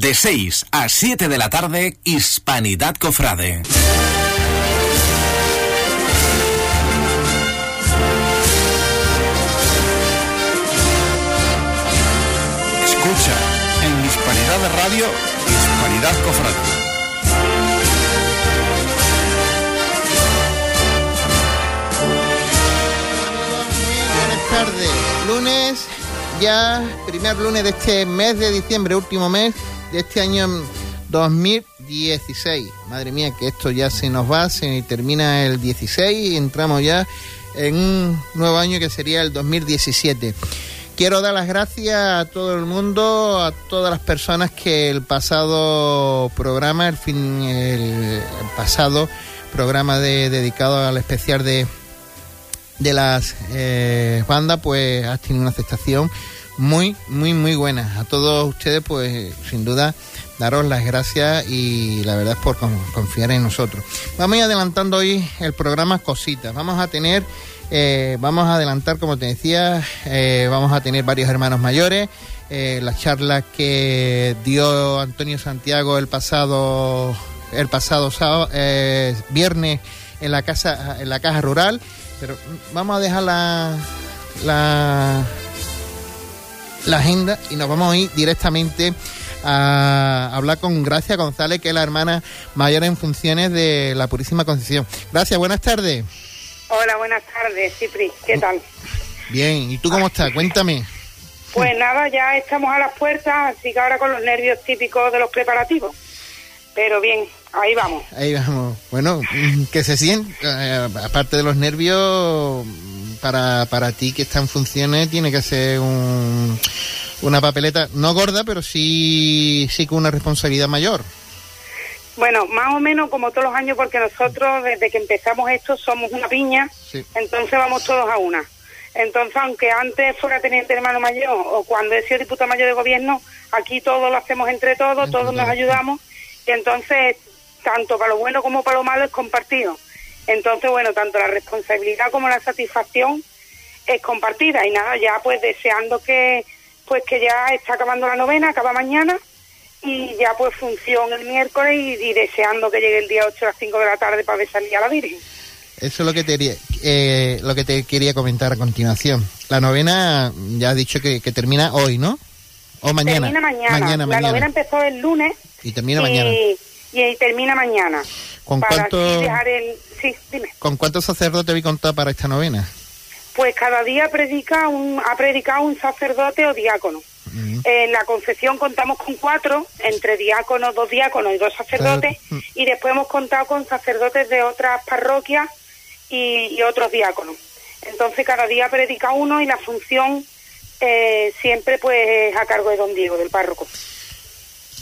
De 6 a 7 de la tarde, Hispanidad Cofrade. Escucha en Hispanidad de Radio, Hispanidad Cofrade. buenas tardes. Lunes, ya primer lunes de este mes de diciembre, último mes de este año 2016. Madre mía, que esto ya se nos va, se termina el 16 y entramos ya en un nuevo año que sería el 2017. Quiero dar las gracias a todo el mundo, a todas las personas que el pasado programa, el fin, el, pasado programa de, dedicado al especial de, de las eh, bandas, pues ha tenido una aceptación muy, muy, muy buena. A todos ustedes, pues sin duda, daros las gracias y la verdad por confiar en nosotros. Vamos a ir adelantando hoy el programa Cositas. Vamos a tener, eh, vamos a adelantar, como te decía, eh, vamos a tener varios hermanos mayores. Eh, la charla que dio Antonio Santiago el pasado, el pasado sábado, viernes en la casa, en la caja rural. Pero vamos a dejar la, la la agenda y nos vamos a ir directamente a hablar con Gracia González, que es la hermana mayor en funciones de la Purísima Concepción. Gracias, buenas tardes. Hola, buenas tardes, Cipri. ¿Qué tal? Bien, ¿y tú cómo estás? Cuéntame. Pues nada, ya estamos a las puertas, así que ahora con los nervios típicos de los preparativos. Pero bien, ahí vamos. Ahí vamos. Bueno, que se siente, eh, aparte de los nervios, para, para ti que está en funciones tiene que ser un, una papeleta, no gorda, pero sí, sí con una responsabilidad mayor. Bueno, más o menos como todos los años, porque nosotros desde que empezamos esto somos una piña, Sí. entonces vamos todos a una. Entonces, aunque antes fuera teniente hermano mayor o cuando he sido diputado mayor de gobierno, aquí todo lo hacemos entre todos, todos nos todos. ayudamos y entonces, tanto para lo bueno como para lo malo es compartido. Entonces, bueno, tanto la responsabilidad como la satisfacción es compartida y nada, ya pues deseando que pues que ya está acabando la novena, acaba mañana y ya pues función el miércoles y, y deseando que llegue el día 8 a las 5 de la tarde para ver salir a la Virgen. Eso es lo que te, eh, lo que te quería comentar a continuación. La novena ya has dicho que, que termina hoy, ¿no? O mañana. Termina mañana. Mañana, la mañana. novena empezó el lunes Y termina y, mañana. Y termina mañana. ¿Con para cuánto- así dejar el... Sí, dime. ¿Con cuántos sacerdotes habéis contado para esta novena? Pues cada día predica un, ha predicado un sacerdote o diácono. Mm. En la confesión contamos con cuatro, entre diáconos, dos diáconos y dos sacerdotes, Mm. y después hemos contado con sacerdotes de otras parroquias y, y otros diáconos. Entonces cada día predica uno y la función eh, siempre pues es a cargo de don Diego, del párroco.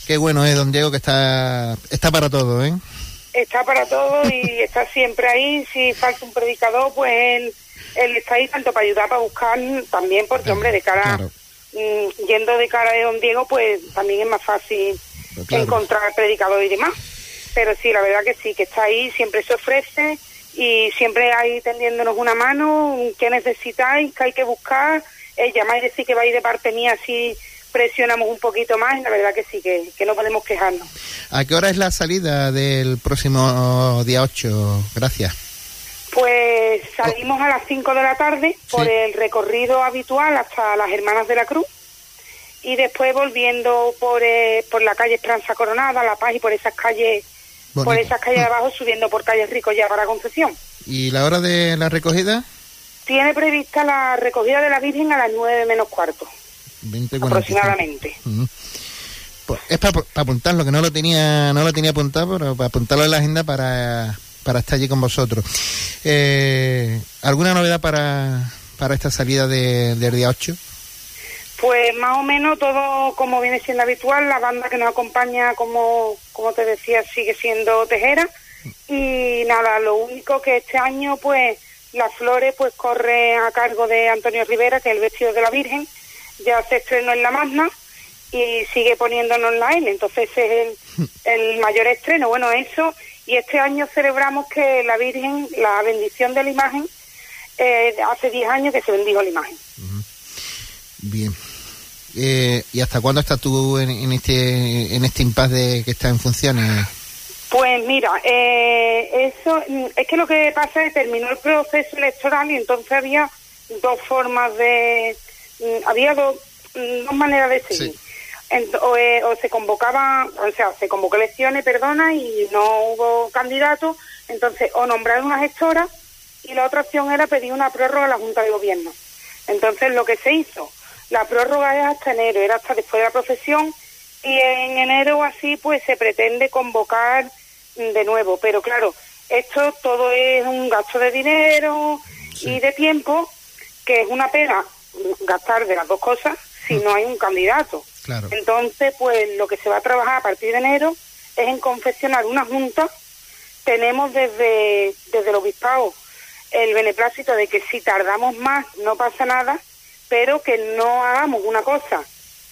Qué bueno es, don Diego, que está, está para todo, ¿eh? Está para todo y está siempre ahí. Si falta un predicador, pues él, él está ahí tanto para ayudar, para buscar también, porque hombre, de cara, Claro. mm, yendo de cara de don Diego, pues también es más fácil Pues claro. encontrar predicador y demás. Pero sí, la verdad que sí, que está ahí, siempre se ofrece y siempre ahí tendiéndonos una mano, qué necesitáis, qué hay que buscar, eh, llamáis y decir que vais de parte mía, así presionamos un poquito más y la verdad que sí, que, que no podemos quejarnos. ¿A qué hora es la salida del próximo día 8? Gracias. Pues salimos a las 5 de la tarde por Sí. el recorrido habitual hasta las Hermanas de la Cruz y después volviendo por, eh, por la calle Esperanza Coronada, La Paz y por esas calles por esas calles de abajo subiendo por calles Rico ya para Concepción. ¿Y la hora de la recogida? Tiene prevista la recogida de la Virgen a las 9 menos cuarto, 20, aproximadamente. Pues es para apuntarlo, que no lo tenía no lo tenía apuntado, pero para apuntarlo en la agenda para, para estar allí con vosotros. Eh, ¿Alguna novedad para, para esta salida de- del día 8? Pues más o menos todo como viene siendo habitual, la banda que nos acompaña, como, como te decía, sigue siendo Tejera. Y nada, lo único que este año, pues, las flores, pues, corre a cargo de Antonio Rivera, que es el vestido de la Virgen. Ya se estrenó en la Magna y sigue poniéndonos la. Entonces ese es el, el mayor estreno. Bueno, eso. Y este año celebramos que la Virgen, la bendición de la imagen, eh, hace 10 años que se bendijo la imagen. Bien. Eh, ¿Y hasta cuándo estás tú en, este en este impasse de que está en funciones? Pues mira, eh, eso es que lo que pasa es que terminó el proceso electoral y entonces había dos formas de, había dos, mm, dos maneras de seguir. o, eh, o, se convocaba, o sea, se convocó elecciones, perdona, y no hubo candidato, entonces o nombrar una gestora y la otra opción era pedir una prórroga a la Junta de Gobierno. Entonces lo que se hizo, la prórroga es hasta enero, era hasta después de la profesión y en enero así pues se pretende convocar de nuevo, pero claro, esto todo es un gasto de dinero y de tiempo, que es una pena gastar de las dos cosas si no hay un candidato. Entonces, pues lo que se va a trabajar a partir de enero es en confeccionar una junta. Tenemos desde, desde el obispado el beneplácito de que si tardamos más no pasa nada, pero que no hagamos una cosa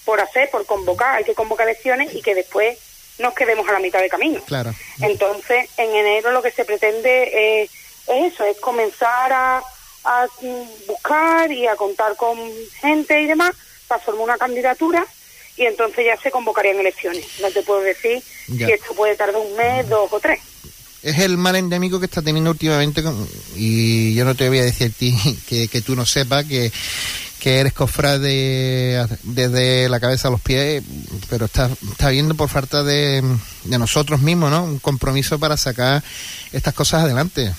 por hacer, por convocar, hay que convocar elecciones y que después nos quedemos a la mitad de camino. Claro. Entonces, en enero lo que se pretende es, eso, es comenzar a, buscar y a contar con gente y demás para formar una candidatura y entonces ya se convocarían elecciones. No te puedo decir si esto puede tardar un mes, dos o tres es el mal endémico que está teniendo últimamente y yo no te voy a decir a ti que, que tú no sepas que, que eres cofrade desde la cabeza a los pies, pero está, está viendo por falta de, de nosotros mismos, ¿no? Un compromiso para sacar estas cosas adelante.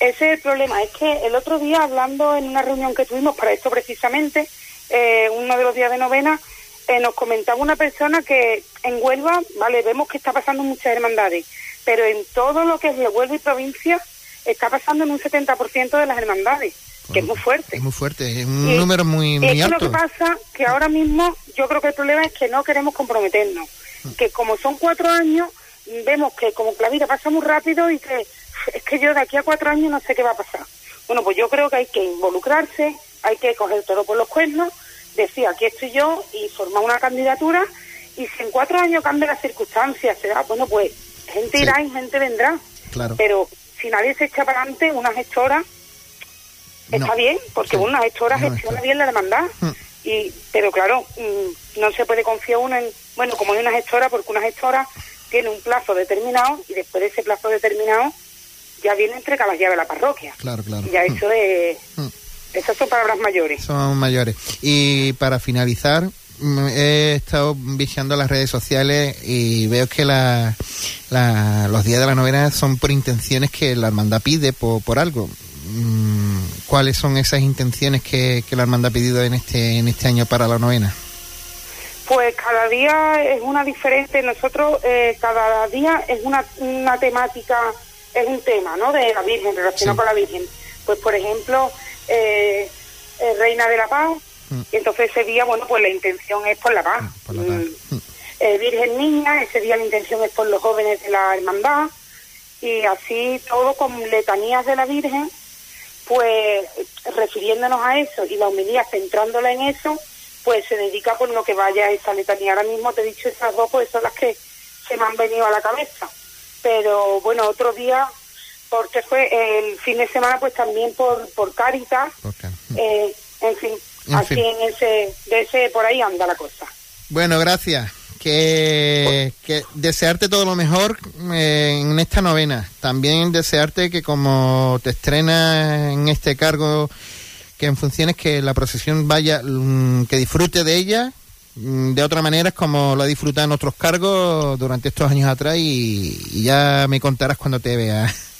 Ese es el problema, es que el otro día hablando en una reunión que tuvimos para esto precisamente, eh, uno de los días de novena, eh, nos comentaba una persona que en Huelva, vale, vemos que está pasando muchas hermandades, pero en todo lo que es Huelva y provincia está pasando en un 70% de las hermandades, que es muy fuerte. Es muy fuerte, es un número muy, muy alto. Es lo que pasa que ahora mismo yo creo que el problema es que no queremos comprometernos, que como son cuatro años, vemos que como que la vida pasa muy rápido y que es que yo de aquí a cuatro años no sé qué va a pasar. Bueno, pues yo creo que hay que involucrarse, hay que coger todo por los cuernos, decir aquí estoy yo y formar una candidatura y si en cuatro años cambian las circunstancias, será, bueno, pues gente irá y gente vendrá. Claro. Pero si nadie se echa para adelante, una gestora está bien, porque una gestora gestiona bien la hermandad. Mm. Y, pero claro, mm, no se puede confiar uno en, bueno, como hay una gestora, porque una gestora tiene un plazo determinado y después de ese plazo determinado ya viene entrega las llaves a la parroquia. Claro, claro. Ya eso de... Mm. Esas son palabras mayores. Son mayores. Y para finalizar, he estado vigilando las redes sociales y veo que la, los días de la novena son por intenciones que la hermandad pide por, algo. Mm, ¿Cuáles son esas intenciones que, la hermandad ha pedido en este, en este año para la novena? Pues cada día es una diferente. Nosotros eh, cada día es una, una temática, es un tema, ¿no? De la Virgen, relacionado con la Virgen. Pues por ejemplo, eh, eh, Reina de la Paz, Mm. Y entonces ese día, bueno, pues la intención es por la paz. Mm, mm. Eh, Virgen Niña, ese día la intención es por los jóvenes de la hermandad. Y así todo con letanías de la Virgen, pues refiriéndonos a eso y la humildad centrándola en eso, pues se dedica por lo que vaya esa letanía. Ahora mismo te he dicho esas dos, pues son las que se me han venido a la cabeza. Pero bueno, otro día, porque fue el fin de semana, pues también por, por Caritas, eh, en fin, Así en ese, de ese, por ahí anda la cosa. Bueno, gracias. Que, que desearte todo lo mejor eh, en esta novena. También desearte que como te estrenas en este cargo, que en funciones que la procesión vaya, mm, que disfrute de ella, de otra manera es como lo ha disfrutado en otros cargos durante estos años atrás y ya me contarás cuando te veas.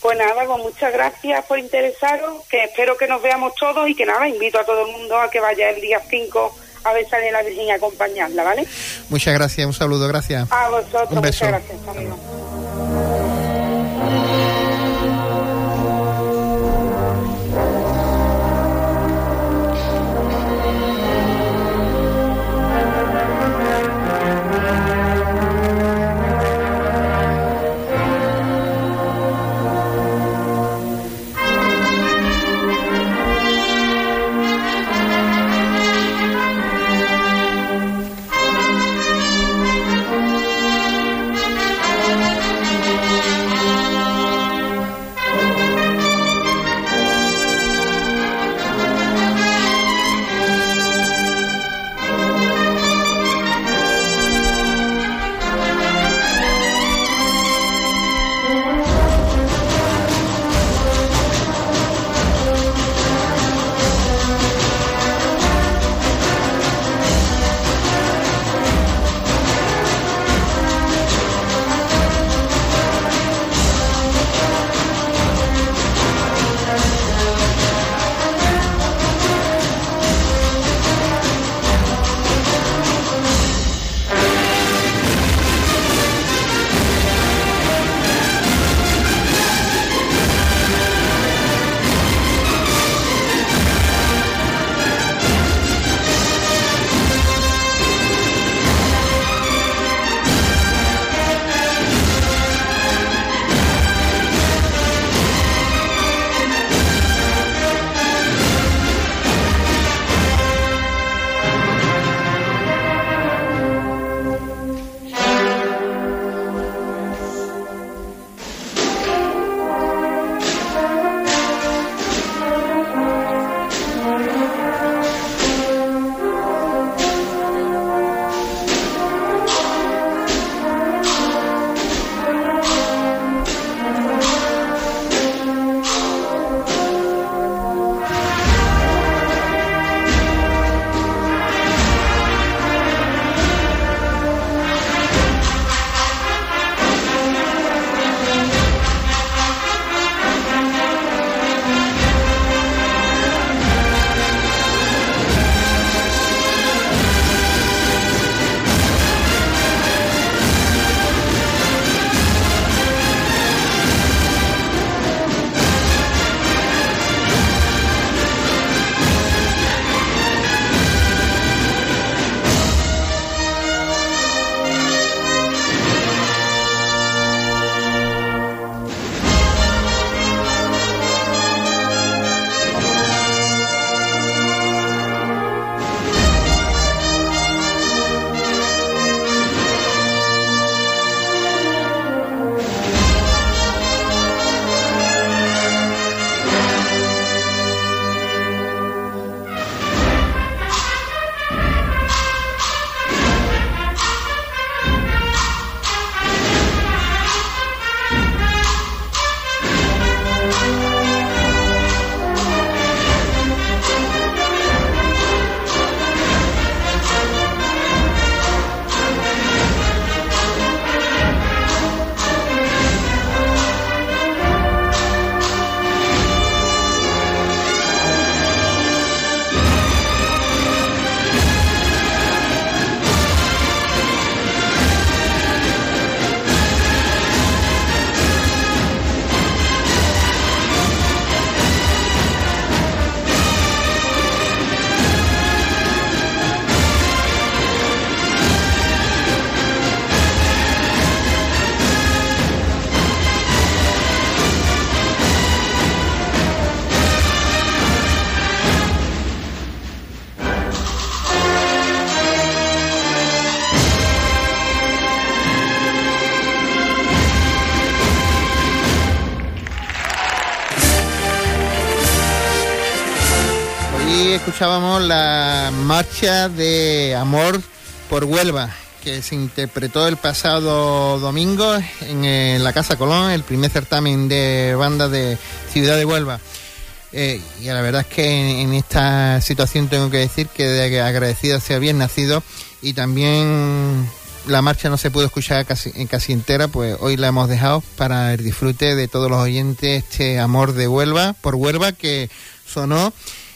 Pues nada, pues muchas gracias por interesaros, que espero que nos veamos todos y que nada, invito a todo el mundo a que vaya el día 5 a ver a la Virgen y acompañarla, ¿vale? Muchas gracias, un saludo, gracias. A vosotros, muchas gracias, amigo. Marcha de Amor por Huelva, que se interpretó el pasado domingo en, eh, la Casa Colón, el primer certamen de banda de Ciudad de Huelva. Eh, y la verdad es que en, esta situación tengo que decir que de agradecido sea bien nacido y también la marcha no se pudo escuchar casi, casi entera, pues hoy la hemos dejado para el disfrute de todos los oyentes este amor de Huelva, por Huelva que sonó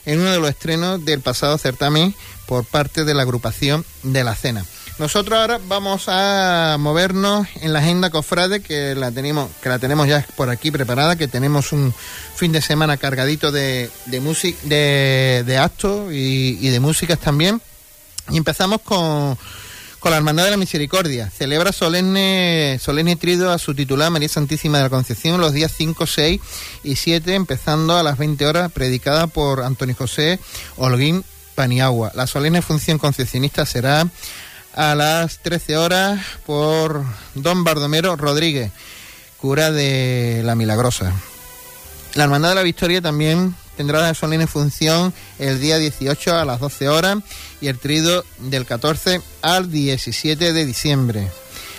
en uno de los estrenos del pasado certamen por parte de la agrupación de la cena. Nosotros ahora vamos a movernos en la agenda cofrade que la tenemos, que la tenemos ya por aquí preparada, que tenemos un fin de semana cargadito de, de música, de, de actos y, y de músicas también. Y empezamos con con la Hermandad de la Misericordia. Celebra solemne, solemne trido a su titular María Santísima de la Concepción los días 5, 6 y 7, empezando a las 20 horas, predicada por Antonio José Holguín Paniagua. La solemne función concepcionista será a las 13 horas por don Bardomero Rodríguez, cura de la Milagrosa. La Hermandad de la Victoria también tendrá la solemne función el día 18 a las 12 horas y el trido del 14 al 17 de diciembre.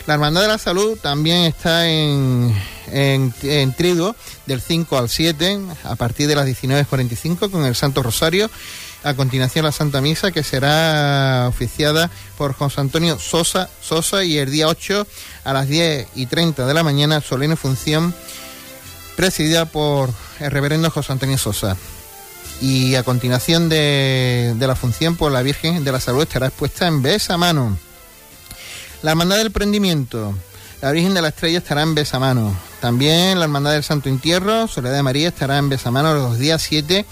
La Hermandad de la Salud también está en, en, trido del 5 al 7 a partir de las 19.45 con el Santo Rosario. A continuación la Santa Misa que será oficiada por José Antonio Sosa, Sosa y el día 8 a las 10 y 30 de la mañana solemne función presidida por el reverendo José Antonio Sosa. Y a continuación de, la función, por la Virgen de la Salud estará expuesta en mano. La Hermandad del Prendimiento, la Virgen de la Estrella estará en mano. También la Hermandad del Santo Entierro, Soledad de María, estará en mano los días 7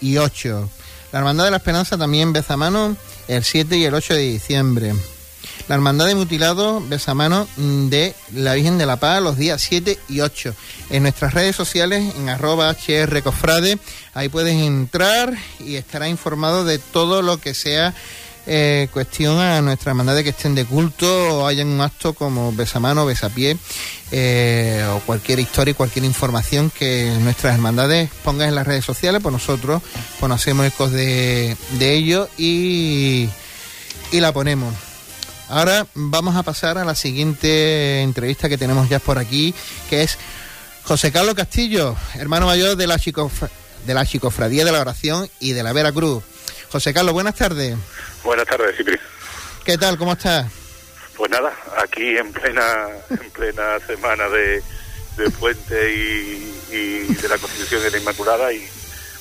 y 8. La Hermandad de la Esperanza también en mano el 7 y el 8 de diciembre la Hermandad de Mutilados Besamano de la Virgen de la Paz los días 7 y 8. En nuestras redes sociales, en arroba hrcofrade, ahí puedes entrar y estará informado de todo lo que sea eh, cuestión a nuestra hermandad de que estén de culto o hayan un acto como besamano, besapié eh, o cualquier historia y cualquier información que nuestras hermandades pongan en las redes sociales, pues nosotros conocemos ecos de, de ello y, y la ponemos. Ahora vamos a pasar a la siguiente entrevista que tenemos ya por aquí, que es José Carlos Castillo, hermano mayor de la, de la Chicofradía de la Oración y de la Vera Cruz. José Carlos, buenas tardes. Buenas tardes, Cipri. ¿Qué tal? ¿Cómo estás? Pues nada, aquí en plena, en plena semana de, de Puente y, de la Constitución de la Inmaculada y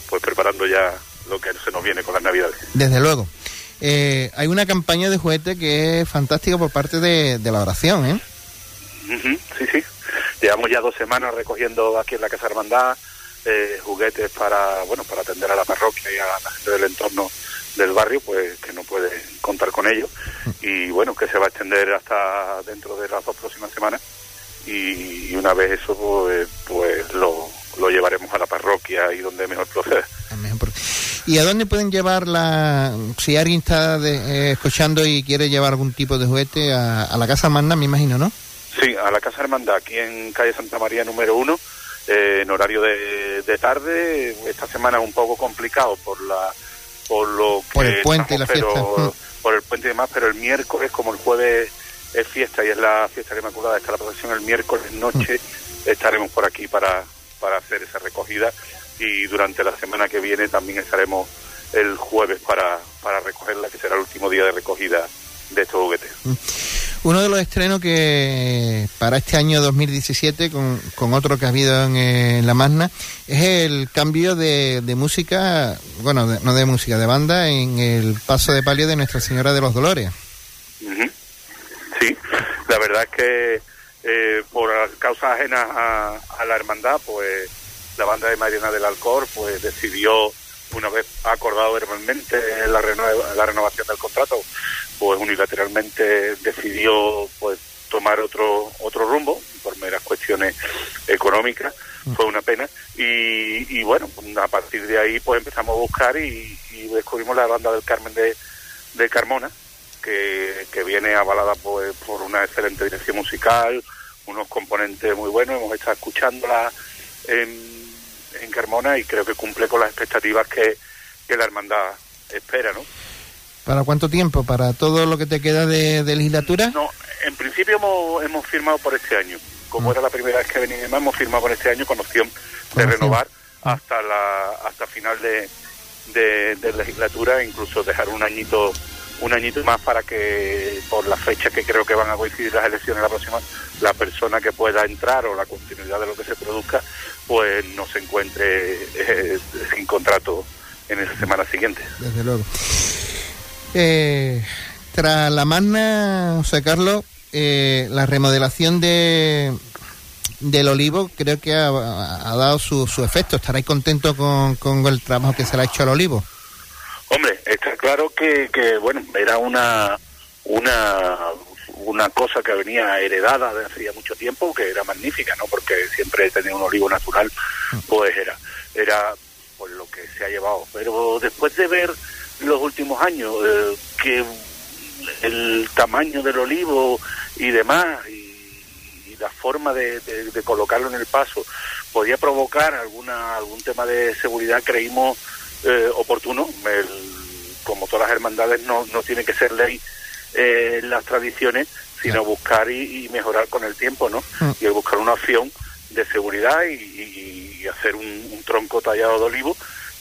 pues preparando ya lo que se nos viene con las Navidades. Desde luego. Eh, hay una campaña de juguete que es fantástica por parte de, la oración, ¿eh? sí, sí. Llevamos ya dos semanas recogiendo aquí en la Casa Hermandad eh, juguetes para, bueno, para atender a la parroquia y a la gente del entorno del barrio, pues que no puede contar con ellos. Y bueno, que se va a extender hasta dentro de las dos próximas semanas. Y, una vez eso, pues, pues lo, llevaremos a la parroquia y donde mejor ¿Y a dónde pueden llevarla? Si alguien está eh, escuchando y quiere llevar algún tipo de juguete, a, la Casa Hermandad, me imagino, ¿no? Sí, a la Casa Hermandad, aquí en calle Santa María número uno, eh, en horario de, tarde. Esta semana es un poco complicado por la por lo por el puente y la fiesta. Por el puente y demás, pero el miércoles, como el jueves es fiesta y es la fiesta de Inmaculada, está la procesión el miércoles noche, estaremos por aquí para, para hacer esa recogida y durante la semana que viene también estaremos el jueves para, para recogerla, que será el último día de recogida de estos juguetes. Mm. Uno de los estrenos que para este año 2017, con, con otro que ha habido en, La Magna, es el cambio de, de música, bueno, no de música, de banda, en el paso de palio de Nuestra Señora de los Dolores. Sí, la verdad es que eh, por causas ajenas a, a la hermandad, pues la banda de Mariana del Alcor pues decidió, una vez acordado verbalmente la, la renovación del contrato, pues unilateralmente decidió pues tomar otro otro rumbo por meras cuestiones económicas mm. fue una pena y, bueno a partir de ahí pues empezamos a buscar y, descubrimos la banda del Carmen de, de Carmona que, que viene avalada pues, por una excelente dirección musical unos componentes muy buenos hemos estado escuchándola en en Carmona y creo que cumple con las expectativas que, la hermandad espera, ¿no? ¿Para cuánto tiempo? ¿Para todo lo que te queda de, legislatura? No, en principio hemos, hemos firmado por este año. Como mm. era la primera vez que venimos, hemos firmado por este año con opción de renovar mm. hasta la hasta final de, de, legislatura, incluso dejar un añito un añito más para que por la fecha que creo que van a coincidir las elecciones la próxima, la persona que pueda entrar o la continuidad de lo que se produzca, pues no se encuentre eh, sin contrato en esa semana siguiente. Desde luego. Eh, tras la magna, José Carlos, eh, la remodelación de del olivo creo que ha, dado su, su, efecto. ¿Estaréis contentos con, con, el trabajo que se le ha hecho al olivo? Hombre, está claro que, que bueno, era una, una, una cosa que venía heredada de hacía mucho tiempo, que era magnífica, ¿no? Porque siempre tenía un olivo natural, pues era, era pues lo que se ha llevado. Pero después de ver los últimos años eh, que el tamaño del olivo y demás y, la forma de, colocarlo en el paso podía provocar alguna algún tema de seguridad creímos eh, oportuno como todas las hermandades no, no tiene que ser ley eh, las tradiciones sino buscar y, mejorar con el tiempo no mm. y buscar una opción de seguridad y, hacer un, un, tronco tallado de olivo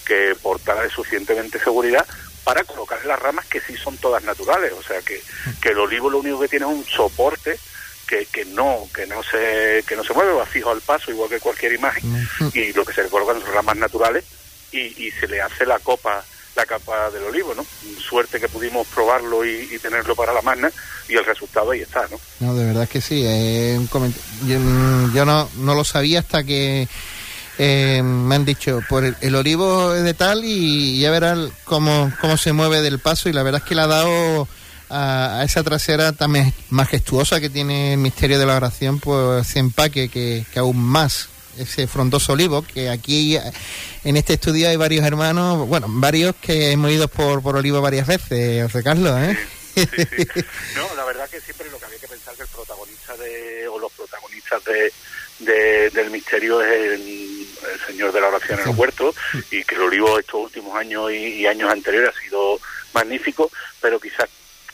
que portara suficientemente seguridad para colocar las ramas que sí son todas naturales, o sea que, que el olivo lo único que tiene es un soporte que, que no que no se que no se mueve, va fijo al paso igual que cualquier imagen y lo que se le colocan son ramas naturales y, y se le hace la copa la capa del olivo, ¿no? Suerte que pudimos probarlo y, tenerlo para la magna y el resultado ahí está, ¿no? No, de verdad que sí. Eh, yo, yo no, no lo sabía hasta que eh, me han dicho, por el, olivo es de tal y ya verán cómo, cómo se mueve del paso y la verdad es que le ha dado a, esa trasera tan majestuosa que tiene el misterio de la oración, pues ese empaque que, que aún más ese frondoso olivo, que aquí en este estudio hay varios hermanos, bueno, varios que hemos ido por, por olivo varias veces, José Carlos, ¿eh? No, la verdad que siempre lo que había que pensar que el protagonista de, o los protagonistas de, de, del misterio es el, Señor de la Oración en el Huerto y que el olivo estos últimos años y, años anteriores ha sido magnífico, pero quizás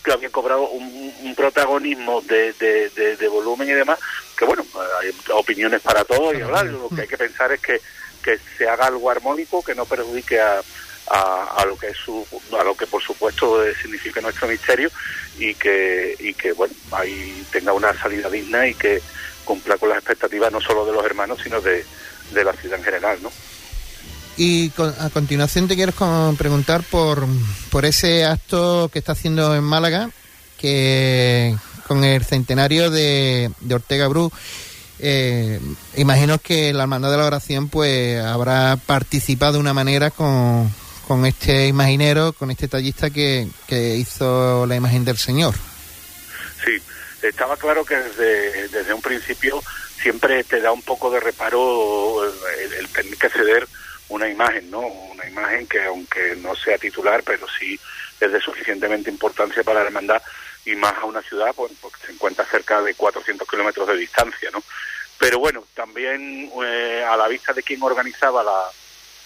que había cobrado un, protagonismo de, de, volumen y demás, que bueno, hay opiniones para todos y hablar, lo que hay que pensar es que, que se haga algo armónico que no perjudique a, a, lo que es su, a lo que por supuesto significa nuestro misterio y que y que bueno ahí tenga una salida digna y que cumpla con las expectativas no solo de los hermanos, sino de, la ciudad en general, ¿no? Y a continuación te quiero preguntar por, por ese acto que está haciendo en Málaga, que con el centenario de, Ortega Bru. Eh, imagino que la Hermandad de la Oración pues habrá participado de una manera con, con este imaginero, con este tallista que, que hizo la imagen del Señor. Sí, estaba claro que desde, desde un principio siempre te da un poco de reparo el, tener que ceder una imagen, ¿no? Una imagen que aunque no sea titular, pero sí es de suficientemente importancia para la hermandad y más a una ciudad pues, porque se encuentra cerca de 400 kilómetros de distancia, ¿no? Pero bueno, también eh, a la vista de quien organizaba la,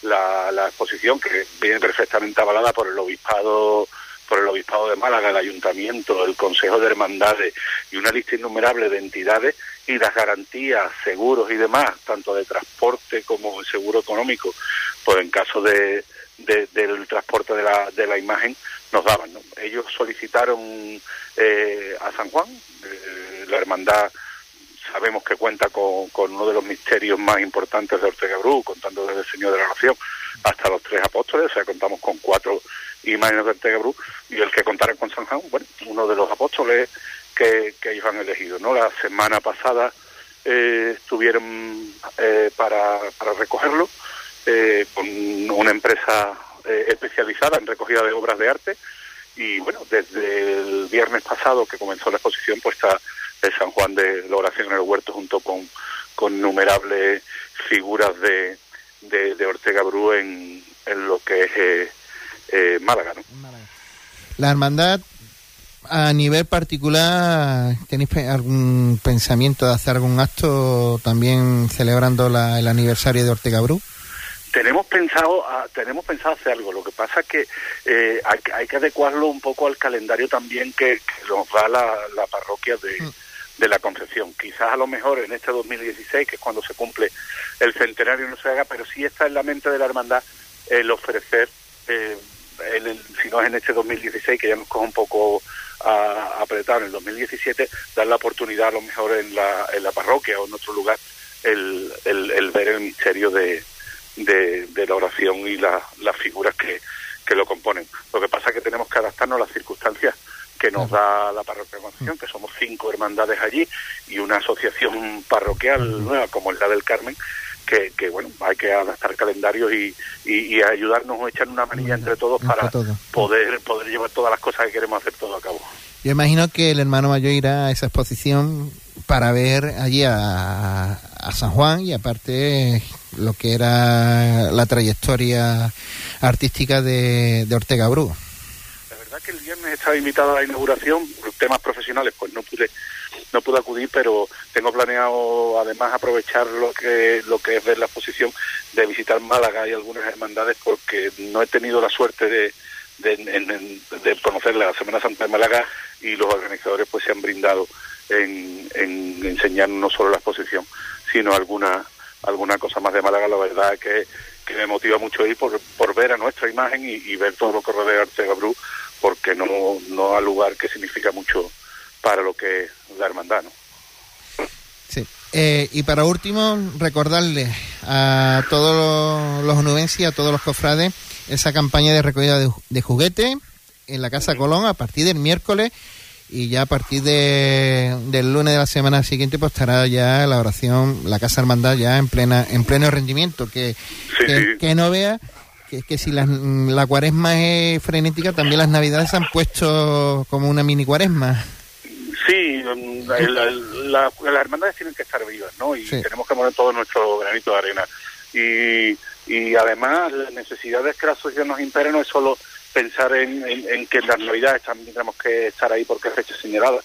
la, la exposición, que viene perfectamente avalada por el obispado por el Obispado de Málaga, el Ayuntamiento, el Consejo de Hermandades y una lista innumerable de entidades y las garantías, seguros y demás, tanto de transporte como de seguro económico, pues en caso de, del transporte de la, de la imagen nos daban. Ellos solicitaron eh, a San Juan, eh, la hermandad sabemos que cuenta con, con, uno de los misterios más importantes de Ortega Bru, contando desde el Señor de la Nación hasta los tres apóstoles, o sea, contamos con cuatro imágenes de Ortega Bru, y el que contara con San Juan, bueno, uno de los apóstoles que, ellos han elegido, ¿no? La semana pasada eh, estuvieron eh, para, para recogerlo eh, con una empresa eh, especializada en recogida de obras de arte, y bueno, desde el viernes pasado que comenzó la exposición, pues está el San Juan de la oración en el huerto junto con, con innumerables figuras de, de, Ortega Bru en, en, lo que es eh, eh, Málaga. ¿no? La hermandad, a nivel particular, ¿tenéis algún pensamiento de hacer algún acto también celebrando la, el aniversario de Ortega Bru? tenemos pensado ah, tenemos pensado hacer algo lo que pasa es que eh, hay, que adecuarlo un poco al calendario también que, nos da la, parroquia de, mm. de, la Concepción quizás a lo mejor en este 2016 que es cuando se cumple el centenario no se haga pero sí está en la mente de la hermandad el ofrecer eh, si no es en este 2016 que ya nos coge un poco a, apretado en el 2017 dar la oportunidad a lo mejor en la, en la parroquia o en otro lugar el, el ver el misterio de de, la oración y las figuras que, que lo componen. Lo que pasa es que tenemos que adaptarnos a las circunstancias que nos da la parroquia de Concepción, que somos cinco hermandades allí y una asociación parroquial nueva como es la del Carmen, que, que bueno, hay que adaptar calendarios y, y, ayudarnos o echar una manilla entre todos para poder, poder llevar todas las cosas que queremos hacer todo a cabo. Yo imagino que el hermano mayor irá a esa exposición para ver allí a, a San Juan y aparte lo que era la trayectoria artística de, Ortega Bru. La verdad que el viernes estaba invitado a la inauguración, por temas profesionales pues no pude no pude acudir, pero tengo planeado además aprovechar lo que lo que es ver la exposición de visitar Málaga y algunas hermandades porque no he tenido la suerte de, de, de conocer la Semana Santa de Málaga y los organizadores pues se han brindado en, en enseñar no solo la exposición, sino alguna alguna cosa más de Málaga, la verdad que, que me motiva mucho ir por, por ver a nuestra imagen y, ver todo lo que rodea Ortega Bru, porque no, no al lugar que significa mucho para lo que es la hermandad, ¿no? Sí. Eh, y para último, recordarle a todos los, los a todos los cofrades, esa campaña de recogida de, de juguete en la Casa Colón a partir del miércoles y ya a partir de, del lunes de la semana siguiente pues estará ya la oración, la Casa Hermandad ya en plena en pleno rendimiento, que, que, no vea que, que si la, la cuaresma es frenética, también las navidades se han puesto como una mini cuaresma. Sí, las hermandades tienen que estar vivas, ¿no? Y tenemos que poner todo nuestro granito de arena. Y, y además, las necesidades que la sociedad nos impere no es solo pensar en, en, que en las Navidades también tenemos que estar ahí porque es fecha señalada.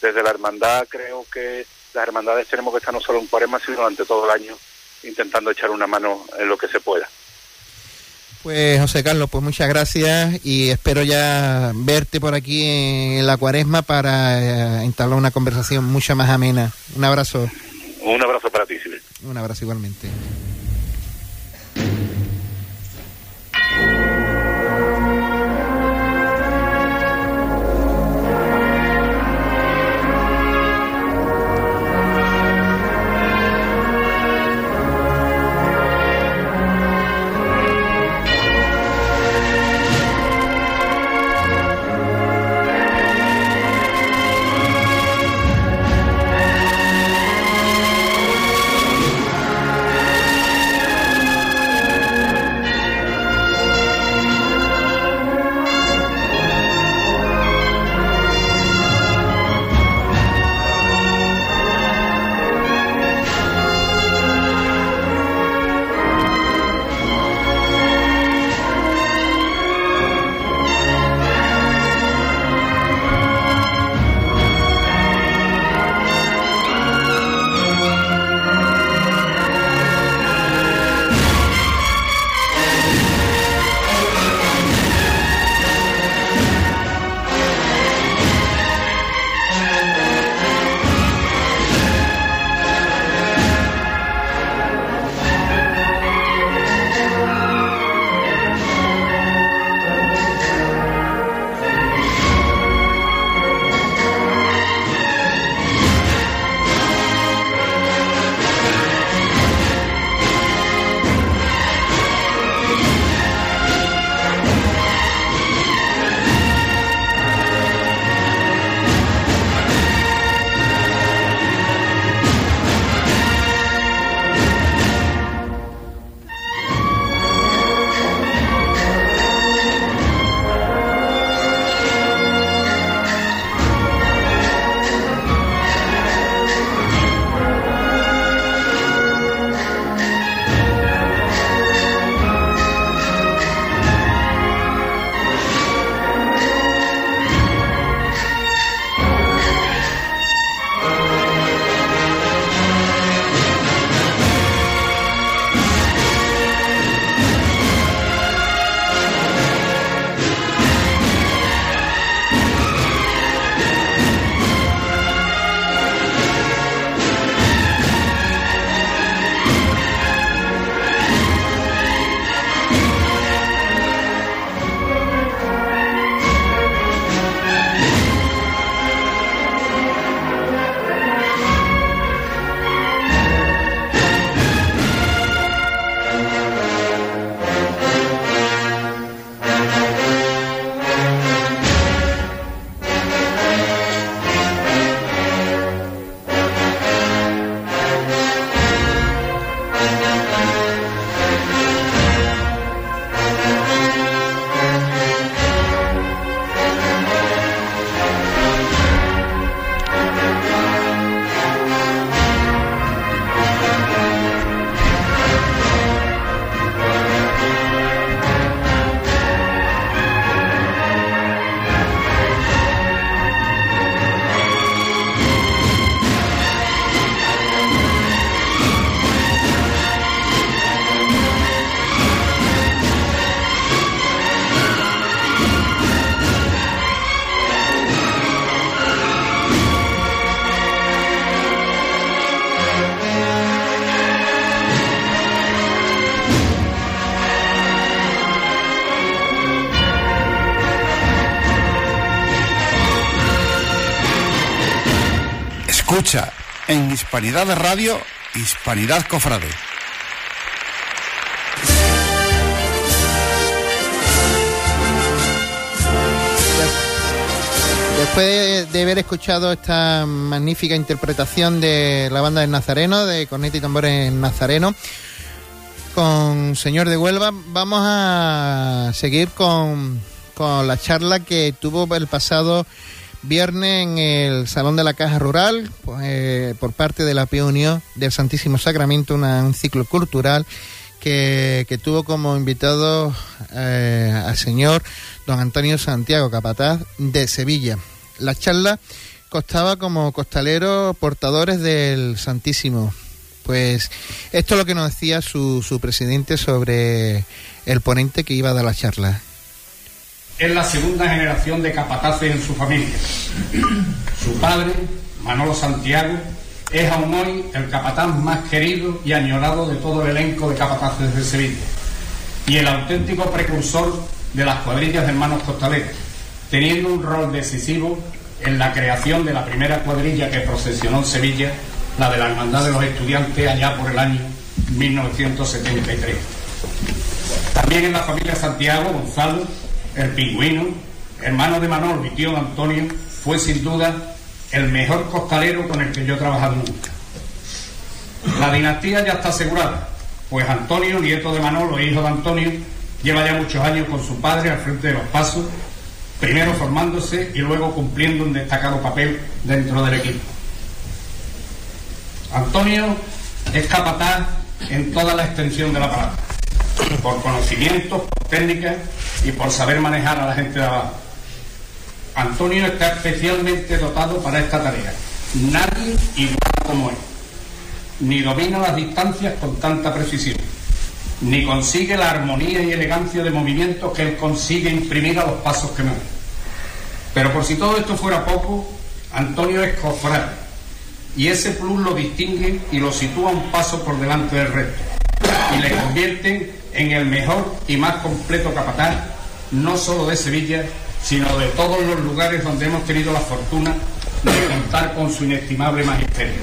Desde la hermandad creo que las hermandades tenemos que estar no solo en cuaresma, sino durante todo el año intentando echar una mano en lo que se pueda. Pues José Carlos, pues muchas gracias y espero ya verte por aquí en la cuaresma para eh, entablar una conversación mucho más amena. Un abrazo. Un abrazo para ti, Silvia. Un abrazo igualmente. En Hispanidad de Radio, Hispanidad Cofrade. Después de haber escuchado esta magnífica interpretación de la banda del Nazareno, de corneta y tambores Nazareno, con Señor de Huelva, vamos a seguir con, con la charla que tuvo el pasado viernes en el Salón de la Caja Rural eh, por parte de la Unión del Santísimo Sacramento, un ciclo cultural que, que tuvo como invitado eh, al señor don Antonio Santiago Capataz de Sevilla. La charla costaba como costaleros portadores del Santísimo. Pues esto es lo que nos decía su, su presidente sobre el ponente que iba a dar la charla es la segunda generación de capataces en su familia. Su padre, Manolo Santiago, es aún hoy el capataz más querido y añorado de todo el elenco de capataces de Sevilla y el auténtico precursor de las cuadrillas de hermanos costaleros, teniendo un rol decisivo en la creación de la primera cuadrilla que procesionó en Sevilla, la de la Hermandad de los Estudiantes allá por el año 1973. También en la familia Santiago, Gonzalo, el pingüino, hermano de Manolo y tío Antonio, fue sin duda el mejor costalero con el que yo he trabajado nunca. La dinastía ya está asegurada, pues Antonio, nieto de Manolo e hijo de Antonio, lleva ya muchos años con su padre al frente de los pasos, primero formándose y luego cumpliendo un destacado papel dentro del equipo. Antonio es capataz en toda la extensión de la palabra, por conocimientos, por técnicas y por saber manejar a la gente de abajo. Antonio está especialmente dotado para esta tarea. Nadie igual como él. Ni domina las distancias con tanta precisión, ni consigue la armonía y elegancia de movimiento que él consigue imprimir a los pasos que me Pero por si todo esto fuera poco, Antonio es cofrade, y ese plus lo distingue y lo sitúa un paso por delante del resto, y le convierte en el mejor y más completo capataz no solo de Sevilla, sino de todos los lugares donde hemos tenido la fortuna de contar con su inestimable magisterio.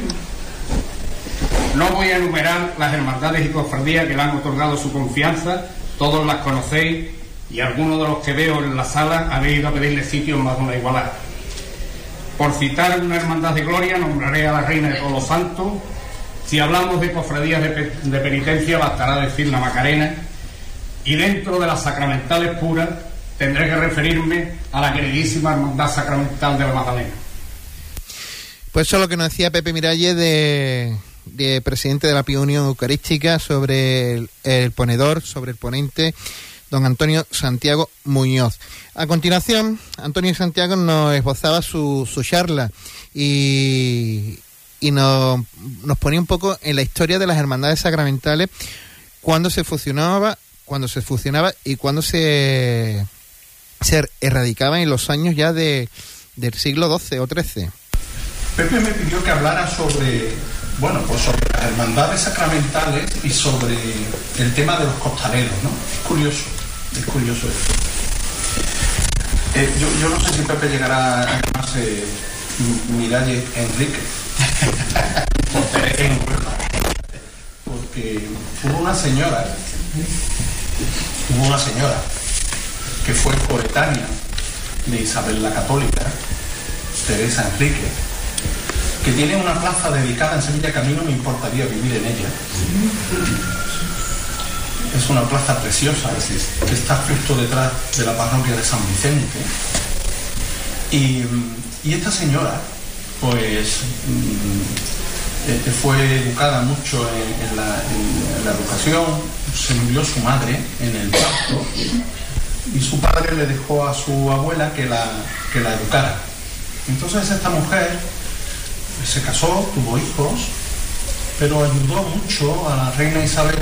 No voy a enumerar las hermandades y cofradías que le han otorgado su confianza, todos las conocéis y algunos de los que veo en la sala habéis ido a pedirle sitio en una igualdad. Por citar una hermandad de gloria, nombraré a la Reina de todos los santos. Si hablamos de cofradías de, de penitencia, bastará decir la Macarena, y dentro de las sacramentales puras tendré que referirme a la queridísima Hermandad Sacramental de la Magdalena. Pues eso es lo que nos decía Pepe Miralles de, presidente de la Unión Eucarística sobre el, ponedor, sobre el ponente, don Antonio Santiago Muñoz. A continuación, Antonio Santiago nos esbozaba su, charla y, y nos, nos ponía un poco en la historia de las hermandades sacramentales cuando se fusionaba cuando se fusionaba y cuando se, se erradicaba en los años ya de, del siglo XII o XIII. Pepe me pidió que hablara sobre, bueno, pues sobre las hermandades sacramentales y sobre el tema de los costaleros, ¿no? Es curioso, es curioso esto. Eh, yo, yo, no sé si Pepe llegará a llamarse Miralle Enrique. Porque hubo una señora hubo una señora que fue coetánea de Isabel la Católica, Teresa Enrique, que tiene una plaza dedicada en Sevilla que a mí no me importaría vivir en ella. Es una plaza preciosa, que está justo detrás de la parroquia de San Vicente. Y, esta señora, pues, mm, este, fue educada mucho en la educación, se murió su madre en el parto y su padre le dejó a su abuela que la, que la educara. Entonces esta mujer se casó, tuvo hijos, pero ayudó mucho a la reina Isabel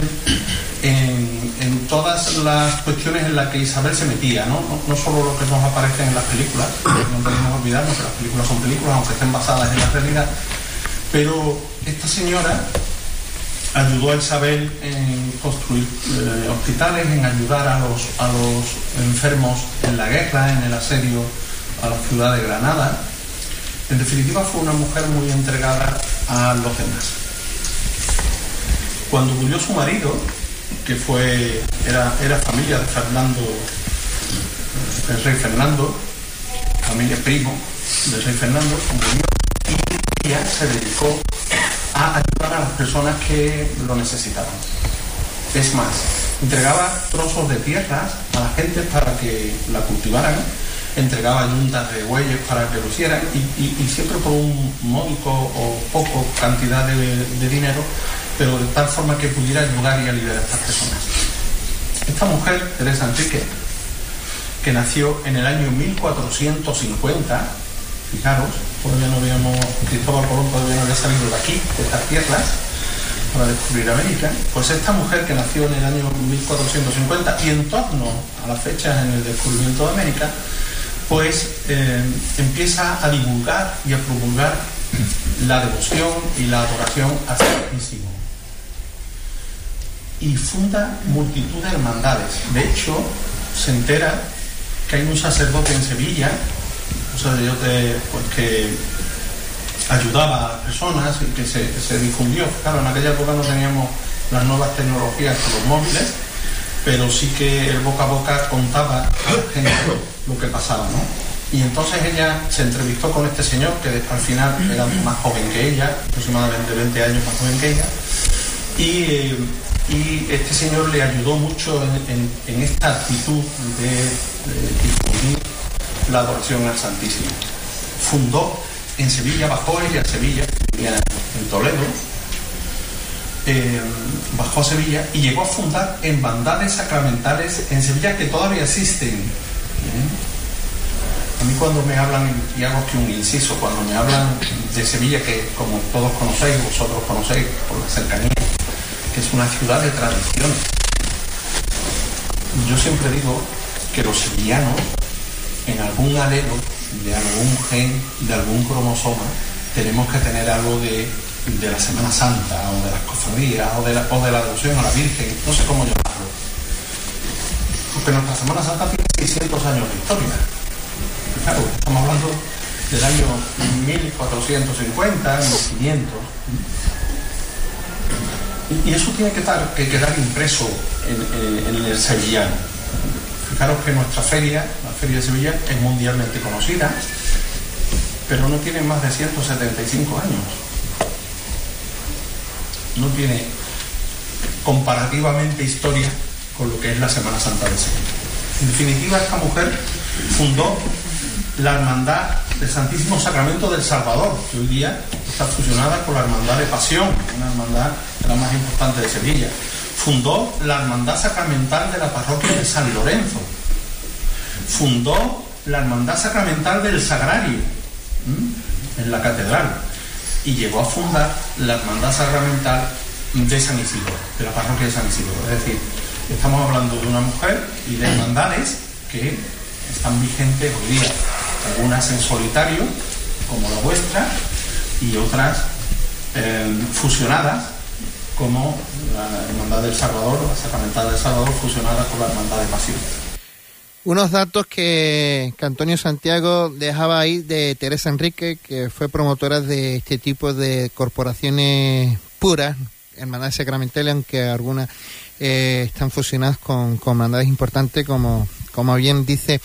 en, en, todas las cuestiones en las que Isabel se metía, ¿no? No, solo lo que nos aparece en las películas, no podemos olvidarnos que las películas son películas, aunque estén basadas en la realidad, pero esta señora ayudó a Isabel en construir eh, hospitales, en ayudar a los, a los enfermos en la guerra, en el asedio a la ciudad de Granada. En definitiva, fue una mujer muy entregada a los demás. Cuando murió su marido, que fue, era, era familia de Fernando, del rey Fernando, familia primo del rey Fernando, murió y ella se dedicó a ayudar a las personas que lo necesitaban. Es más, entregaba trozos de tierras a la gente para que la cultivaran, entregaba yuntas de bueyes para que lo hicieran y, siempre por un módico o poco cantidad de, dinero, pero de tal forma que pudiera ayudar y aliviar a estas personas. Esta mujer, Teresa Enrique, que nació en el año 1450, fijaros, todavía no habíamos, Cristóbal Colón todavía no había salido de aquí, de estas tierras, para descubrir América, pues esta mujer que nació en el año 1450 y en torno a las fechas en el descubrimiento de América, pues eh, empieza a divulgar y a promulgar la devoción y la adoración al Santísimo. Y funda multitud de hermandades. De hecho, se entera que hay un sacerdote en Sevilla, un sacerdote pues, que ayudaba a personas y que se, difundió. Claro, en aquella época no teníamos las nuevas tecnologías con los móviles, pero sí que el boca a boca contaba a la gente lo que pasaba, ¿no? Y entonces ella se entrevistó con este señor, que al final era más joven que ella, aproximadamente 20 años más joven que ella, y, este señor le ayudó mucho en, esta actitud de difundir la adoración al Santísimo. Fundó en Sevilla, bajó ella a Sevilla, en Toledo, eh, bajó a Sevilla y llegó a fundar en bandades sacramentales en Sevilla que todavía existen. ¿eh? A mí cuando me hablan, y hago aquí un inciso, cuando me hablan de Sevilla, que como todos conocéis, vosotros conocéis por la cercanía, que es una ciudad de tradiciones, yo siempre digo que los sevillanos, en algún alero, de algún gen, de algún cromosoma, tenemos que tener algo de, la Semana Santa, o de las cofradías, o de la, o de la devoción a la Virgen, no sé cómo llamarlo. Porque nuestra Semana Santa tiene 600 años de historia. Claro, estamos hablando del año 1450, 1500. Y eso tiene que, estar, que quedar impreso en, en el sevillano. Fijaros que nuestra feria, la Feria de Sevilla, es mundialmente conocida, pero no tiene más de 175 años. No tiene comparativamente historia con lo que es la Semana Santa de Sevilla. En definitiva, esta mujer fundó la Hermandad del Santísimo Sacramento del Salvador, que hoy día está fusionada con la Hermandad de Pasión, una hermandad la más importante de Sevilla fundó la Hermandad Sacramental de la Parroquia de San Lorenzo, fundó la Hermandad Sacramental del Sagrario en la Catedral y llegó a fundar la Hermandad Sacramental de San Isidro, de la Parroquia de San Isidro. Es decir, estamos hablando de una mujer y de hermandades que están vigentes hoy día, algunas en solitario, como la vuestra, y otras eh, fusionadas como la Hermandad del Salvador, la Sacramental del Salvador, fusionada con la Hermandad de Pasión. Unos datos que, Antonio Santiago dejaba ahí de Teresa Enrique, que fue promotora de este tipo de corporaciones puras, hermandades sacramentales, aunque algunas eh, están fusionadas con, con hermandades importantes, como, como bien dice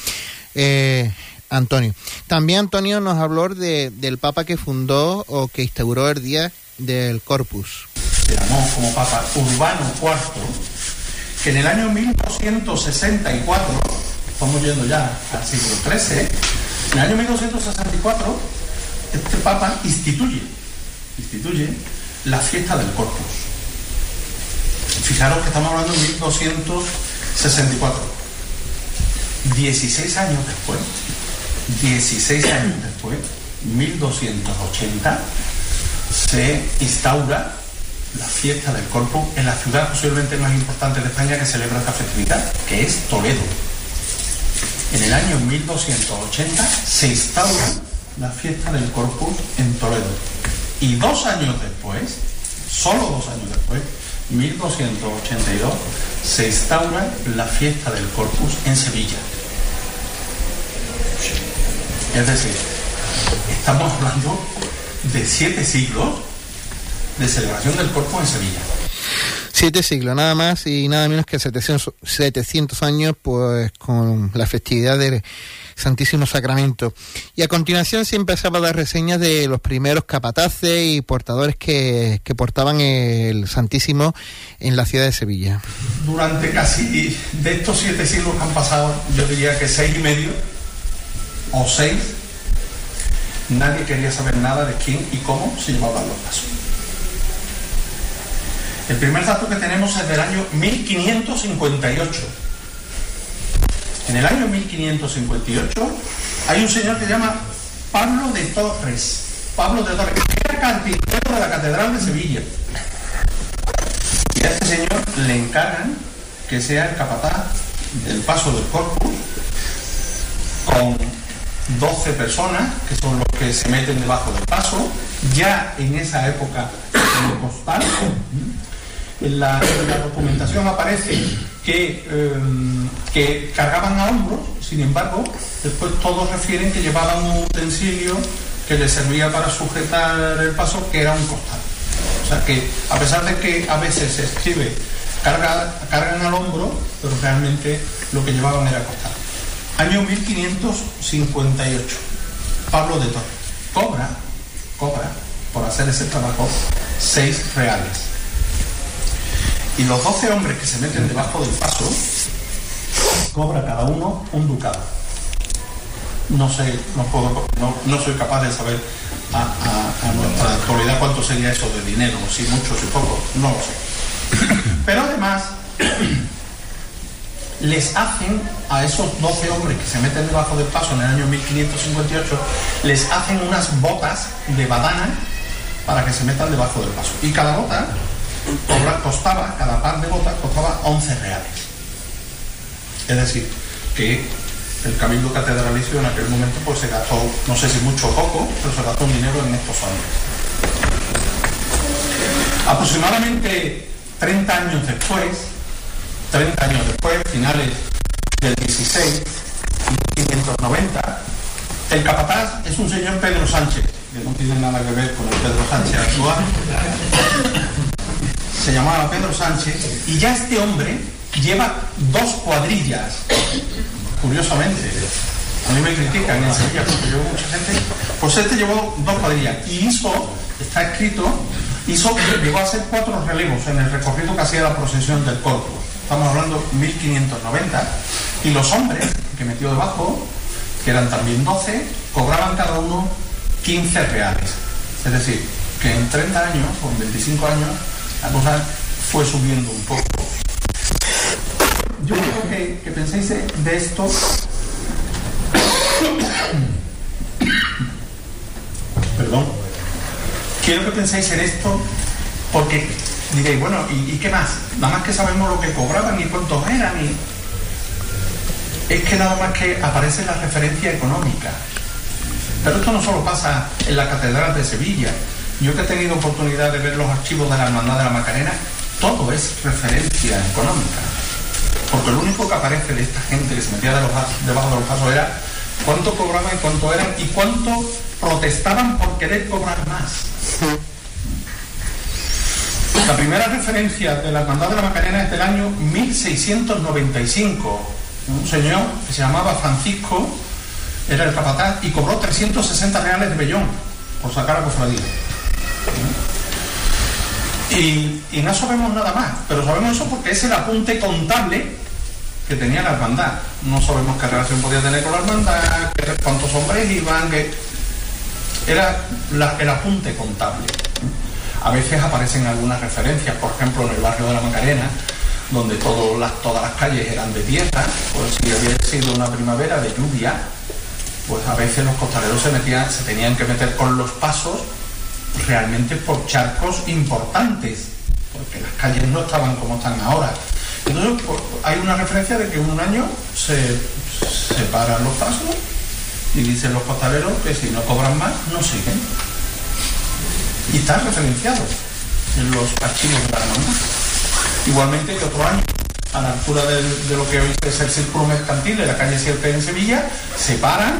eh, Antonio. También Antonio nos habló de, del Papa que fundó o que instauró el Día del Corpus se como Papa Urbano IV, que en el año 1264, estamos yendo ya al siglo XIII, en el año 1264 este Papa instituye, instituye la fiesta del Corpus. Fijaros que estamos hablando de 1264. 16 años después, 16 años después, 1280, se instaura la fiesta del Corpus en la ciudad posiblemente más importante de España que celebra esta festividad, que es Toledo. En el año 1280 se instaura la fiesta del Corpus en Toledo. Y dos años después, solo dos años después, 1282, se instaura la fiesta del Corpus en Sevilla. Es decir, Estamos hablando de siete siglos de celebración del cuerpo en Sevilla. Siete siglos, nada más y nada menos que 700, 700 años, pues con la festividad del Santísimo Sacramento. Y a continuación se empezaba a dar reseñas de los primeros capataces y portadores que, que portaban el Santísimo en la ciudad de Sevilla. Durante casi de estos siete siglos que han pasado, yo diría que seis y medio o seis, nadie quería saber nada de quién y cómo se llevaban los pasos. El primer dato que tenemos es del año 1558. En el año 1558 hay un señor que se llama Pablo de Torres. Pablo de Torres, que era carpintero de la Catedral de Sevilla. Y a este señor le encargan que sea el capataz del paso del corpus con 12 personas, que son los que se meten debajo del paso, ya en esa época en el costal. En la, en la documentación aparece que, eh, que cargaban a hombros, sin embargo, después todos refieren que llevaban un utensilio que les servía para sujetar el paso, que era un costal. O sea que, a pesar de que a veces se escribe carga, cargan al hombro, pero realmente lo que llevaban era costal. Año 1558. Pablo de Torres. Cobra, cobra, por hacer ese trabajo, seis reales. Y los 12 hombres que se meten debajo del paso, cobra cada uno un ducado. No sé, no, puedo, no, no soy capaz de saber a, a, nuestra actualidad cuánto sería eso de dinero, si mucho, si poco, no lo sé. Pero además, les hacen a esos 12 hombres que se meten debajo del paso en el año 1558, les hacen unas botas de badana para que se metan debajo del paso. Y cada bota costaba, cada par de botas costaba 11 reales. Es decir, que el Cabildo Catedralicio en aquel momento pues se gastó, no sé si mucho o poco, pero se gastó un dinero en estos hombres. Aproximadamente 30 años después, 30 años después, finales del 16, 1590, el capataz es un señor Pedro Sánchez, que no tiene nada que ver con el Pedro Sánchez actual. Se llamaba Pedro Sánchez y ya este hombre lleva dos cuadrillas. Curiosamente, a mí me critican en Sevilla porque llevo mucha gente. Pues este llevó dos cuadrillas y hizo, está escrito, hizo, llegó a hacer cuatro relevos en el recorrido que hacía la procesión del corpus. Estamos hablando 1590. Y los hombres que metió debajo, que eran también 12, cobraban cada uno 15 reales. Es decir, que en 30 años, o en 25 años, la cosa fue subiendo un poco. Yo quiero que, que penséis de esto. Perdón. Quiero que penséis en esto porque diréis, bueno, ¿y, ¿y, qué más? Nada más que sabemos lo que cobraban y cuántos eran. Y... Es que nada más que aparece la referencia económica. Pero esto no solo pasa en la Catedral de Sevilla. Yo que he tenido oportunidad de ver los archivos de la Hermandad de la Macarena, todo es referencia económica. Porque lo único que aparece de esta gente que se metía debajo de los pasos era cuánto cobraban y cuánto eran y cuánto protestaban por querer cobrar más. La primera referencia de la Hermandad de la Macarena es del año 1695. Un señor que se llamaba Francisco era el capataz y cobró 360 reales de bellón por sacar a cofradía. Y, no sabemos nada más, pero sabemos eso porque es el apunte contable que tenía la hermandad. No sabemos qué relación podía tener con la hermandad, cuántos hombres iban, era el apunte contable. A veces aparecen algunas referencias, por ejemplo en el barrio de la Macarena, donde todas las calles eran de tierra, pues si había sido una primavera de lluvia, pues a veces los costaleros se tenían que meter con los pasos realmente por charcos importantes, porque las calles no estaban como están ahora. Entonces pues, hay una referencia de que un año se separan los pasos y dicen los costaleros que si no cobran más, no siguen. Y está referenciado en los archivos de la hermandad. Igualmente que otro año, a la altura de, lo que hoy es el círculo mercantil de la calle 7 en Sevilla, se paran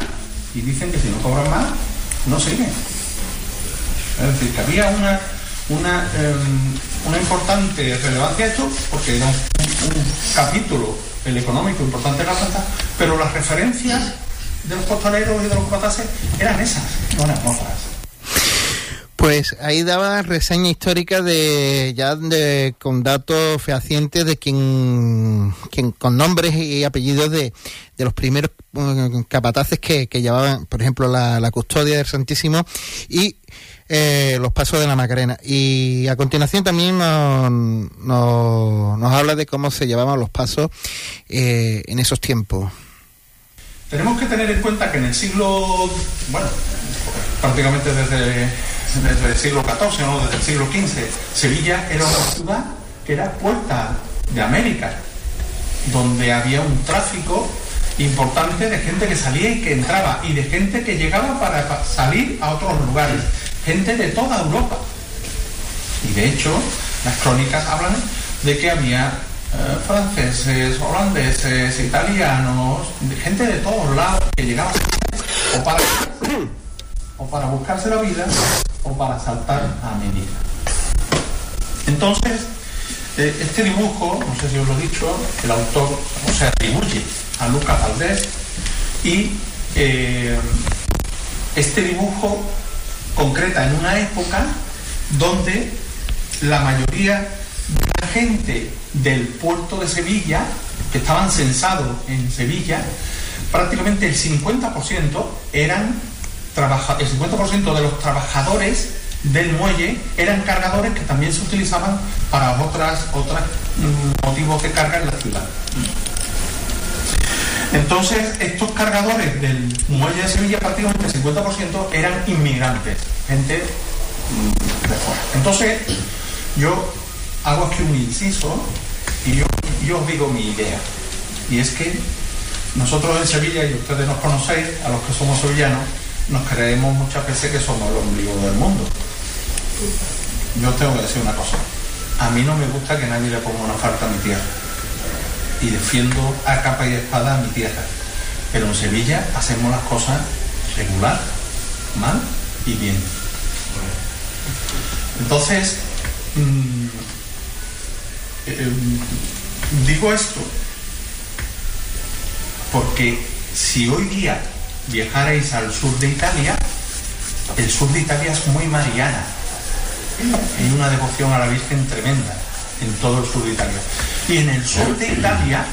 y dicen que si no cobran más, no siguen. Es decir, que había una, una, em, una importante relevancia esto, porque era un, un capítulo, el económico importante de la planta, pero las referencias de los costaleros y de los patases eran esas, no eran otras. Pues ahí daba reseña histórica de ya de, con datos fehacientes de quien, quien con nombres y apellidos de, de los primeros uh, capataces que, que, llevaban, por ejemplo, la, la custodia del Santísimo y eh, los pasos de la Macarena. Y a continuación también nos, nos, nos habla de cómo se llevaban los pasos eh, en esos tiempos. Tenemos que tener en cuenta que en el siglo, bueno, prácticamente desde, el siglo XIV, ¿no? desde el siglo XV, Sevilla era una ciudad que era puerta de América, donde había un tráfico importante de gente que salía y que entraba y de gente que llegaba para salir a otros lugares, gente de toda Europa. Y de hecho, las crónicas hablan de que había franceses, holandeses, italianos, gente de todos lados que llegaban o para, o para buscarse la vida o para saltar a Medina. Entonces, eh, este dibujo, no sé si os lo he dicho, el autor o se atribuye a Lucas Valdés y eh, este dibujo concreta en una época donde la mayoría de la gente del puerto de Sevilla, que estaban censados en Sevilla, prácticamente el 50% eran trabaja el 50% de los trabajadores del muelle eran cargadores que también se utilizaban para otras otros motivos de carga en la ciudad. Entonces, estos cargadores del muelle de Sevilla, prácticamente el 50% eran inmigrantes, gente de fuera. Entonces, yo hago aquí un inciso y yo, os digo mi idea. Y es que nosotros en Sevilla, y ustedes nos conocéis, a los que somos sevillanos, nos creemos muchas veces que somos el ombligo del mundo. Yo tengo que decir una cosa. A mí no me gusta que nadie le ponga una falta a mi tierra. Y defiendo a capa y espada a mi tierra. Pero en Sevilla hacemos las cosas regular, mal y bien. Entonces, mmm, eh, digo esto porque si hoy día viajarais al sur de Italia, el sur de Italia es muy mariana. Hay una devoción a la Virgen tremenda en todo el sur de Italia. Y en el sur de Italia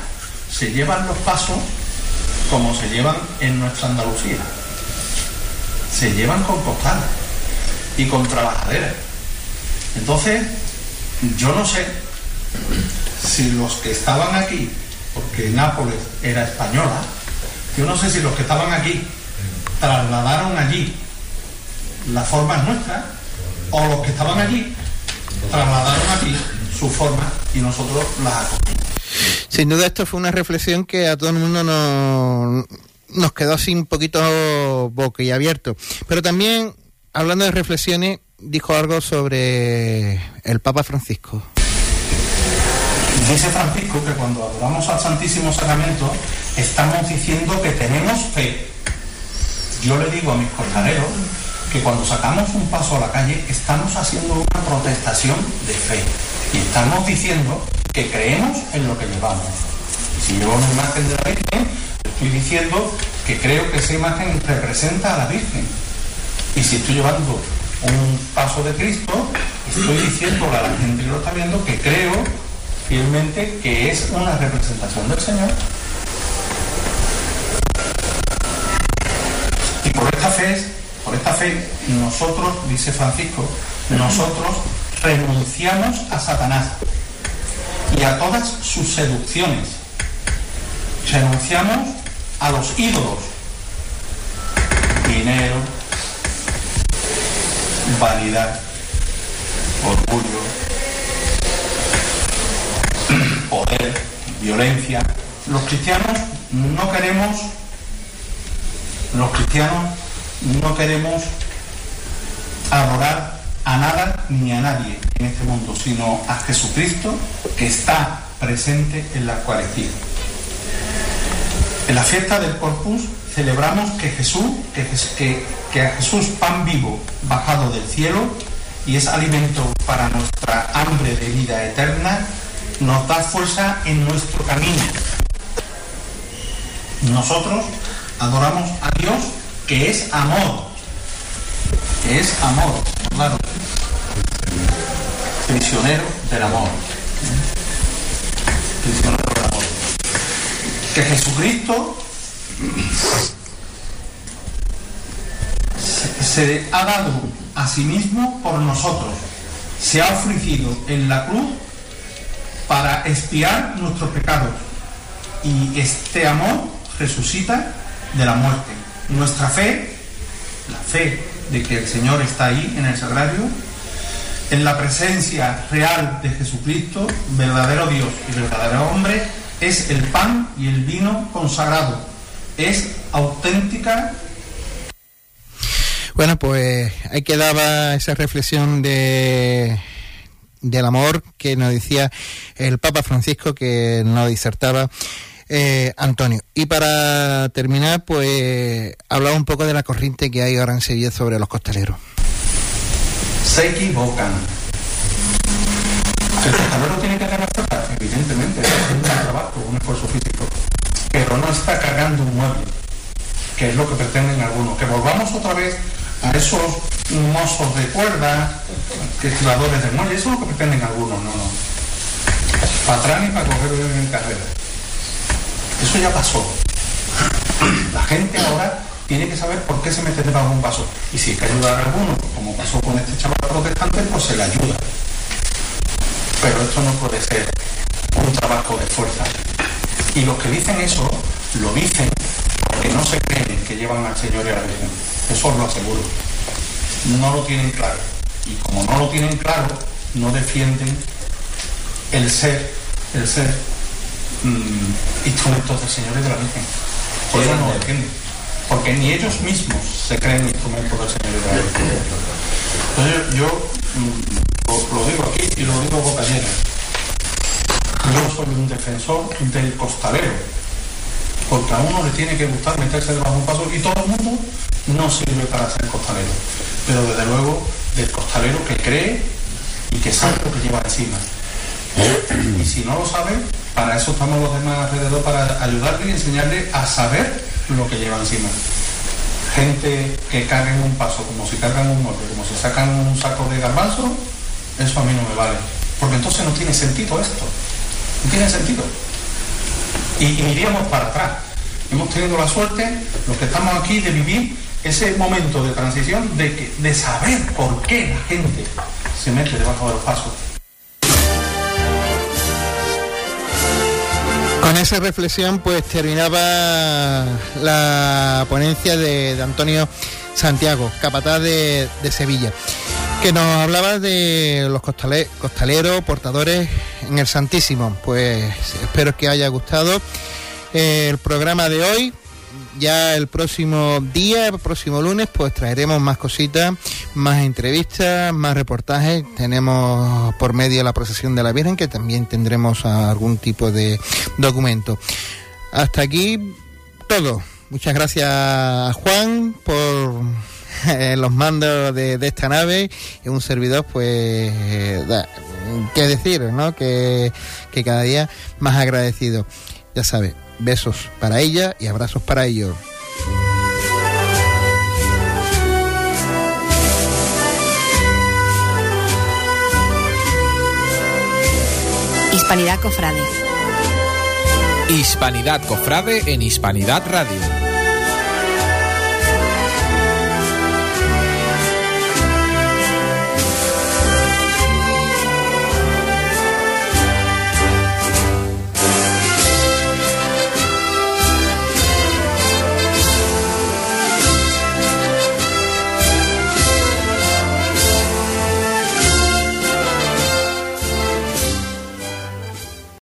se llevan los pasos como se llevan en nuestra Andalucía. Se llevan con costales y con trabajaderas. Entonces, yo no sé si los que estaban aquí, porque Nápoles era española, yo no sé si los que estaban aquí trasladaron allí las formas nuestras o los que estaban allí trasladaron aquí su forma y nosotros las acogimos. Sin duda esto fue una reflexión que a todo el mundo nos, nos quedó así un poquito boquiabierto. Pero también, hablando de reflexiones, dijo algo sobre el Papa Francisco. Dice Francisco que cuando adoramos al Santísimo Sacramento estamos diciendo que tenemos fe. Yo le digo a mis costaleros que cuando sacamos un paso a la calle estamos haciendo una protestación de fe y estamos diciendo que creemos en lo que llevamos. Si llevo una imagen de la Virgen, estoy diciendo que creo que esa imagen representa a la Virgen. Y si estoy llevando un paso de Cristo, estoy diciéndole a la gente que lo está viendo que creo que es una representación del Señor. Y por esta fe, por esta fe, nosotros, dice Francisco, nosotros renunciamos a Satanás y a todas sus seducciones. Renunciamos a los ídolos. Dinero, vanidad, orgullo, poder, violencia. Los cristianos no queremos, los cristianos no queremos adorar a nada ni a nadie en este mundo, sino a Jesucristo que está presente en la Eucaristía. En la fiesta del Corpus celebramos que Jesús, que, que, que a Jesús pan vivo bajado del cielo y es alimento para nuestra hambre de vida eterna, nos da fuerza en nuestro camino. Nosotros adoramos a Dios que es amor, que es amor, claro, prisionero del amor, prisionero del amor. Que Jesucristo se ha dado a sí mismo por nosotros, se ha ofrecido en la cruz para expiar nuestros pecados y este amor resucita de la muerte. Nuestra fe, la fe de que el Señor está ahí en el sagrario, en la presencia real de Jesucristo, verdadero Dios y verdadero hombre, es el pan y el vino consagrado. Es auténtica bueno, pues ahí quedaba esa reflexión de del amor que nos decía el Papa Francisco que nos disertaba eh, Antonio. Y para terminar, pues hablaba un poco de la corriente que hay ahora en Sevilla sobre los costaleros. Se equivocan. El costalero tiene que ganar evidentemente, es un trabajo, un esfuerzo físico, pero no está cargando un mueble, que es lo que pretenden algunos. Que volvamos otra vez a esos mozos de cuerda, que tiradores de muelle, eso es lo que pretenden algunos, no, no. Para atrás y para coger en carrera. Eso ya pasó. La gente ahora tiene que saber por qué se mete debajo de un vaso. Y si hay que ayudar a alguno, como pasó con este chaval protestante, pues se le ayuda. Pero esto no puede ser un trabajo de fuerza. Y los que dicen eso, lo dicen porque no se creen que llevan al Señor y a la Virgen. Eso os lo aseguro. No lo tienen claro. Y como no lo tienen claro, no defienden el ser, el ser mm, instrumentos del Señor y de la Virgen. Por eso no lo defienden. Porque ni ellos mismos se creen instrumentos del Señor y de la Virgen. Entonces yo, mm, lo, digo aquí y lo digo boca llena. Yo soy un defensor del costalero, porque a uno le tiene que gustar meterse debajo de un paso y todo el mundo no sirve para ser costalero, pero desde luego del costalero que cree y que sabe lo que lleva encima. Y si no lo sabe, para eso estamos los demás alrededor, para ayudarle y enseñarle a saber lo que lleva encima. Gente que carga en un paso como si cargan un mueble, como si sacan un saco de garbanzo, eso a mí no me vale. Porque entonces no tiene sentido esto. No tiene sentido. Y, iríamos para atrás. Hemos tenido la suerte, los que estamos aquí, de vivir ese momento de transición de, que, de saber por qué la gente se mete debajo de los pasos. Con esa reflexión pues terminaba la ponencia de, Antonio Santiago, capataz de, Sevilla, que nos hablaba de los costale, costaleros, portadores en el Santísimo. Pues espero que haya gustado el programa de hoy ya el próximo día, el próximo lunes, pues traeremos más cositas, más entrevistas, más reportajes. Tenemos por medio la procesión de la Virgen, que también tendremos algún tipo de documento. Hasta aquí todo. Muchas gracias Juan por eh, los mandos de, de, esta nave y un servidor, pues, eh, da, qué decir, ¿no? Que, que cada día más agradecido. Ya sabes, Besos para ella y abrazos para ellos. Hispanidad Cofrade. Hispanidad Cofrade en Hispanidad Radio.